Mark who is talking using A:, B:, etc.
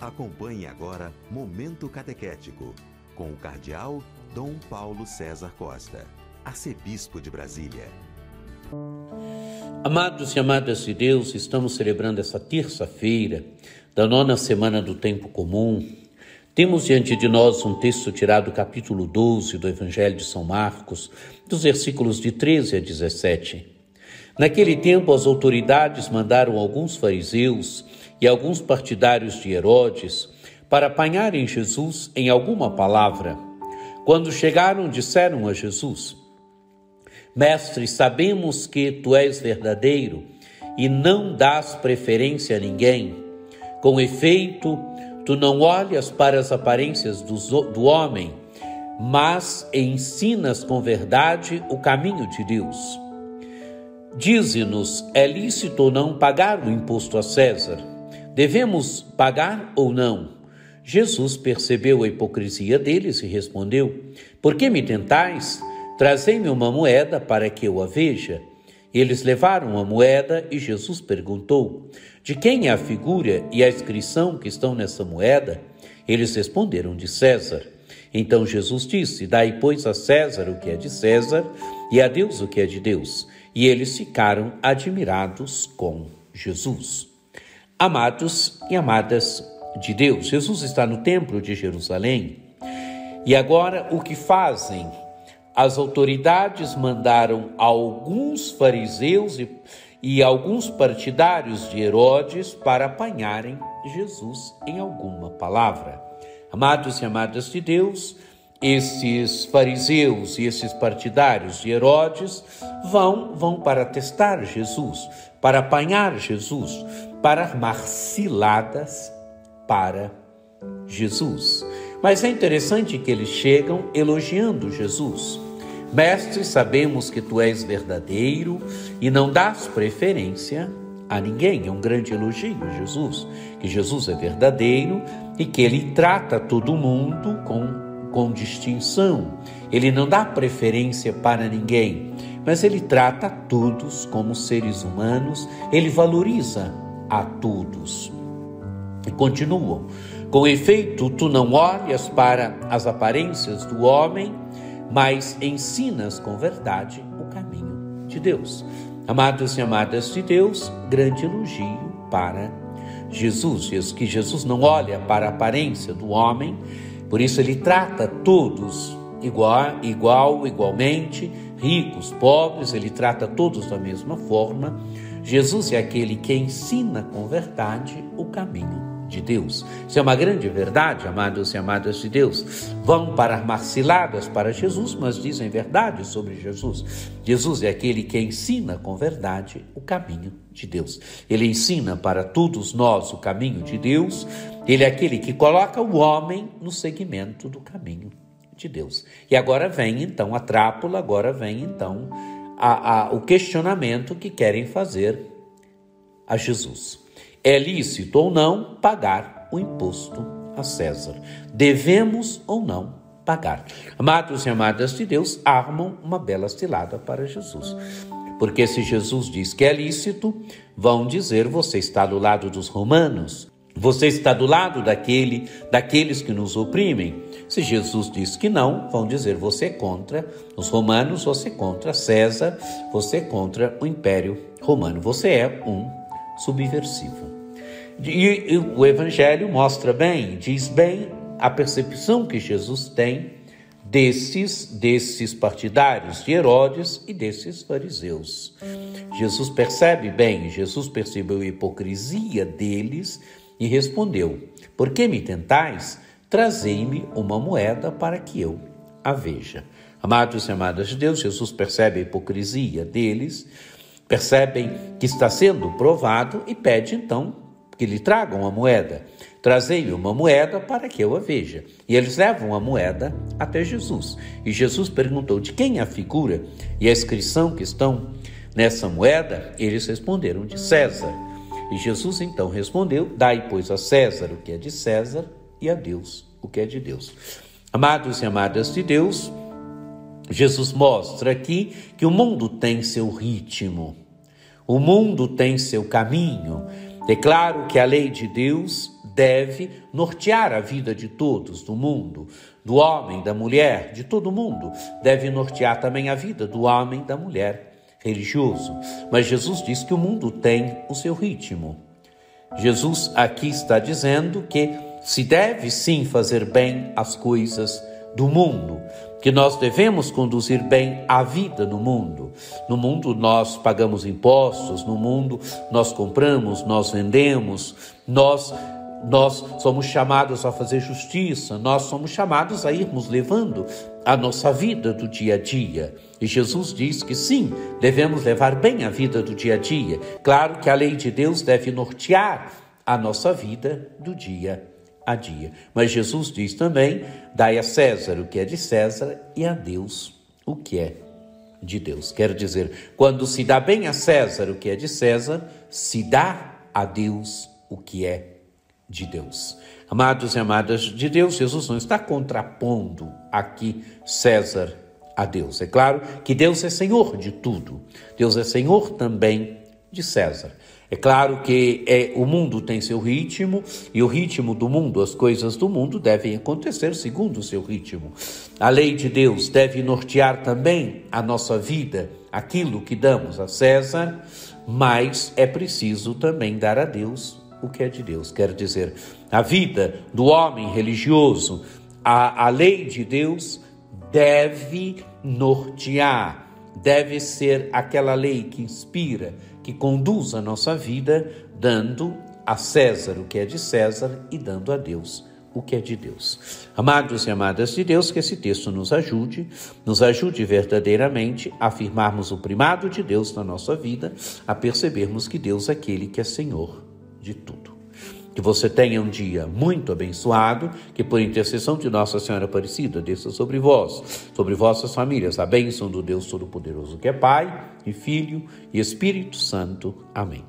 A: Acompanhe agora Momento Catequético, com o Cardeal Dom Paulo César Costa, Arcebispo de Brasília.
B: Amados e amadas de Deus, estamos celebrando essa terça-feira da nona semana do Tempo Comum. Temos diante de nós um texto tirado do capítulo 12 do Evangelho de São Marcos, dos versículos de 13 a 17. Naquele tempo, as autoridades mandaram alguns fariseus e alguns partidários de Herodes para apanharem Jesus em alguma palavra. Quando chegaram, disseram a Jesus: Mestre, sabemos que tu és verdadeiro e não dás preferência a ninguém. Com efeito, tu não olhas para as aparências do, do homem, mas ensinas com verdade o caminho de Deus. Dize-nos: é lícito ou não pagar o imposto a César? Devemos pagar ou não? Jesus percebeu a hipocrisia deles e respondeu: Por que me tentais? Trazei-me uma moeda para que eu a veja. Eles levaram a moeda e Jesus perguntou: De quem é a figura e a inscrição que estão nessa moeda? Eles responderam: De César. Então Jesus disse: Dai, pois, a César o que é de César e a Deus o que é de Deus e eles ficaram admirados com Jesus. Amados e amadas de Deus, Jesus está no templo de Jerusalém e agora o que fazem? As autoridades mandaram alguns fariseus e, e alguns partidários de Herodes para apanharem Jesus em alguma palavra. Amados e amadas de Deus, esses fariseus e esses partidários de Herodes vão vão para testar Jesus, para apanhar Jesus, para armar ciladas para Jesus. Mas é interessante que eles chegam elogiando Jesus. Mestre, sabemos que tu és verdadeiro e não dás preferência a ninguém. É um grande elogio Jesus, que Jesus é verdadeiro e que ele trata todo mundo com com distinção. Ele não dá preferência para ninguém, mas ele trata todos como seres humanos, ele valoriza a todos. E continuam: com efeito, tu não olhas para as aparências do homem, mas ensinas com verdade o caminho de Deus. Amados e amadas de Deus, grande elogio para Jesus. Diz que Jesus não olha para a aparência do homem, por isso ele trata todos igual, igual, igualmente, ricos, pobres, ele trata todos da mesma forma. Jesus é aquele que ensina com verdade o caminho de Deus. Isso é uma grande verdade, amados e amadas de Deus. Vão para armar ciladas para Jesus, mas dizem verdade sobre Jesus. Jesus é aquele que ensina com verdade o caminho de Deus. Ele ensina para todos nós o caminho de Deus. Ele é aquele que coloca o homem no segmento do caminho de Deus. E agora vem então a trápula, agora vem então a, a, o questionamento que querem fazer a Jesus. É lícito ou não pagar o imposto a César? Devemos ou não pagar? Amados e amadas de Deus, armam uma bela cilada para Jesus. Porque se Jesus diz que é lícito, vão dizer você está do lado dos romanos, você está do lado daquele, daqueles que nos oprimem. Se Jesus diz que não, vão dizer você é contra os romanos, você é contra César, você é contra o Império Romano. Você é um subversivo. E o Evangelho mostra bem, diz bem a percepção que Jesus tem desses, desses partidários de Herodes e desses fariseus. Jesus percebe bem, Jesus percebeu a hipocrisia deles e respondeu: Por que me tentais? Trazei-me uma moeda para que eu a veja. Amados e amadas de Deus, Jesus percebe a hipocrisia deles, percebem que está sendo provado e pede então que lhe tragam a moeda. Trazei-lhe uma moeda para que eu a veja. E eles levam a moeda até Jesus. E Jesus perguntou de quem é a figura e a inscrição que estão nessa moeda. Eles responderam de César. E Jesus então respondeu: Dai, pois, a César o que é de César e a Deus o que é de Deus. Amados e amadas de Deus, Jesus mostra aqui que o mundo tem seu ritmo, o mundo tem seu caminho. Declaro que a lei de Deus deve nortear a vida de todos do mundo, do homem, da mulher, de todo mundo. Deve nortear também a vida do homem, da mulher religioso. Mas Jesus diz que o mundo tem o seu ritmo. Jesus aqui está dizendo que se deve sim fazer bem as coisas do mundo, que nós devemos conduzir bem a vida no mundo. No mundo nós pagamos impostos, no mundo nós compramos, nós vendemos, nós nós somos chamados a fazer justiça, nós somos chamados a irmos levando a nossa vida do dia a dia. E Jesus diz que sim, devemos levar bem a vida do dia a dia. Claro que a lei de Deus deve nortear a nossa vida do dia a dia. Mas Jesus diz também: dai a César o que é de César e a Deus o que é de Deus. Quer dizer, quando se dá bem a César o que é de César, se dá a Deus o que é de Deus. Amados e amadas de Deus, Jesus não está contrapondo aqui César a Deus. É claro que Deus é Senhor de tudo. Deus é Senhor também de César. É claro que é, o mundo tem seu ritmo e o ritmo do mundo, as coisas do mundo devem acontecer segundo o seu ritmo. A lei de Deus deve nortear também a nossa vida, aquilo que damos a César, mas é preciso também dar a Deus o que é de Deus. Quer dizer, a vida do homem religioso, a, a lei de Deus deve nortear, deve ser aquela lei que inspira, que conduz a nossa vida, dando a César o que é de César e dando a Deus o que é de Deus. Amados e amadas de Deus, que esse texto nos ajude, nos ajude verdadeiramente a afirmarmos o primado de Deus na nossa vida, a percebermos que Deus é aquele que é Senhor de tudo. Que você tenha um dia muito abençoado, que por intercessão de Nossa Senhora Aparecida desça sobre vós, sobre vossas famílias, a bênção do Deus Todo-Poderoso, que é Pai e Filho e Espírito Santo. Amém.